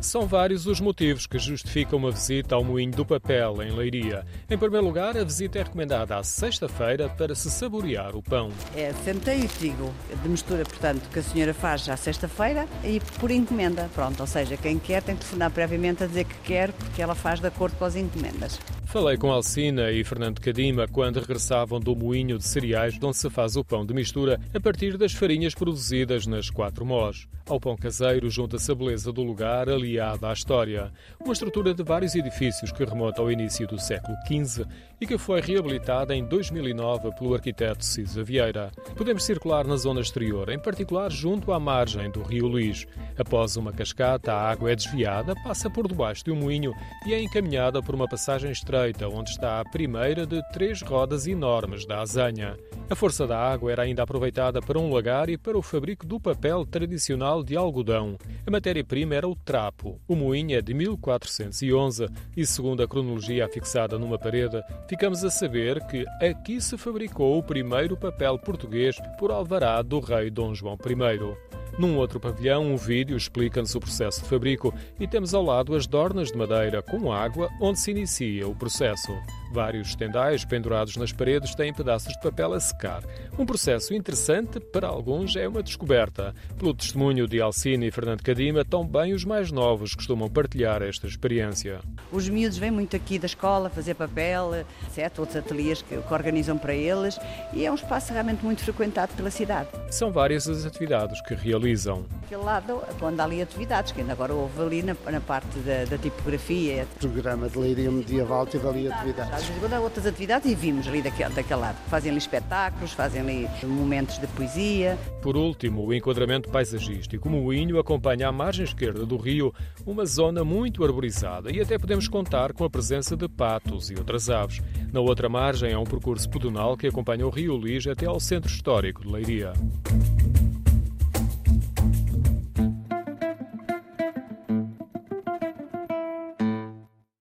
São vários os motivos que justificam uma visita ao Moinho do Papel, em Leiria. Em primeiro lugar, a visita é recomendada à sexta-feira para se saborear o pão. É centeio e trigo de mistura, portanto, que a senhora faz à sexta-feira e por encomenda. Pronto, ou seja, quem quer tem que telefonar previamente a dizer que quer, porque ela faz de acordo com as encomendas. Falei com Alcina e Fernando Cadima quando regressavam do moinho de cereais onde se faz o pão de mistura a partir das farinhas produzidas nas quatro mós. Ao pão caseiro junta-se a beleza do lugar aliada à história. Uma estrutura de vários edifícios que remonta ao início do século XV e que foi reabilitada em 2009 pelo arquiteto Cisa Vieira. Podemos circular na zona exterior, em particular junto à margem do Rio Luís. Após uma cascata, a água é desviada, passa por debaixo de um moinho e é encaminhada por uma passagem estreita direita, onde está a primeira de três rodas enormes da azanha. A força da água era ainda aproveitada para um lagar e para o fabrico do papel tradicional de algodão. A matéria-prima era o trapo. O moinho é de 1411 e, segundo a cronologia fixada numa parede, ficamos a saber que aqui se fabricou o primeiro papel português por alvará do rei Dom João I. Num outro pavilhão, um vídeo explica-nos o processo de fabrico e temos ao lado as dornas de madeira com água onde se inicia o processo. Vários estendais pendurados nas paredes têm pedaços de papel a secar. Um processo interessante, para alguns é uma descoberta. Pelo testemunho de Alcine e Fernando Cadima, também os mais novos costumam partilhar esta experiência. Os miúdos vêm muito aqui da escola fazer papel, etc., outros ateliês que, que organizam para eles, e é um espaço realmente muito frequentado pela cidade. São várias as atividades que realizam. Aquele lado, quando há ali atividades, que ainda agora houve ali na, na parte da, da tipografia. O programa de leiria medieval teve ali atividades há outras atividades e vimos ali daquele, daquele lado. Fazem ali espetáculos, fazem ali momentos de poesia. Por último, o enquadramento paisagístico. O Moinho acompanha à margem esquerda do rio uma zona muito arborizada e até podemos contar com a presença de patos e outras aves. Na outra margem há um percurso pedonal que acompanha o rio Lige até ao centro histórico de Leiria.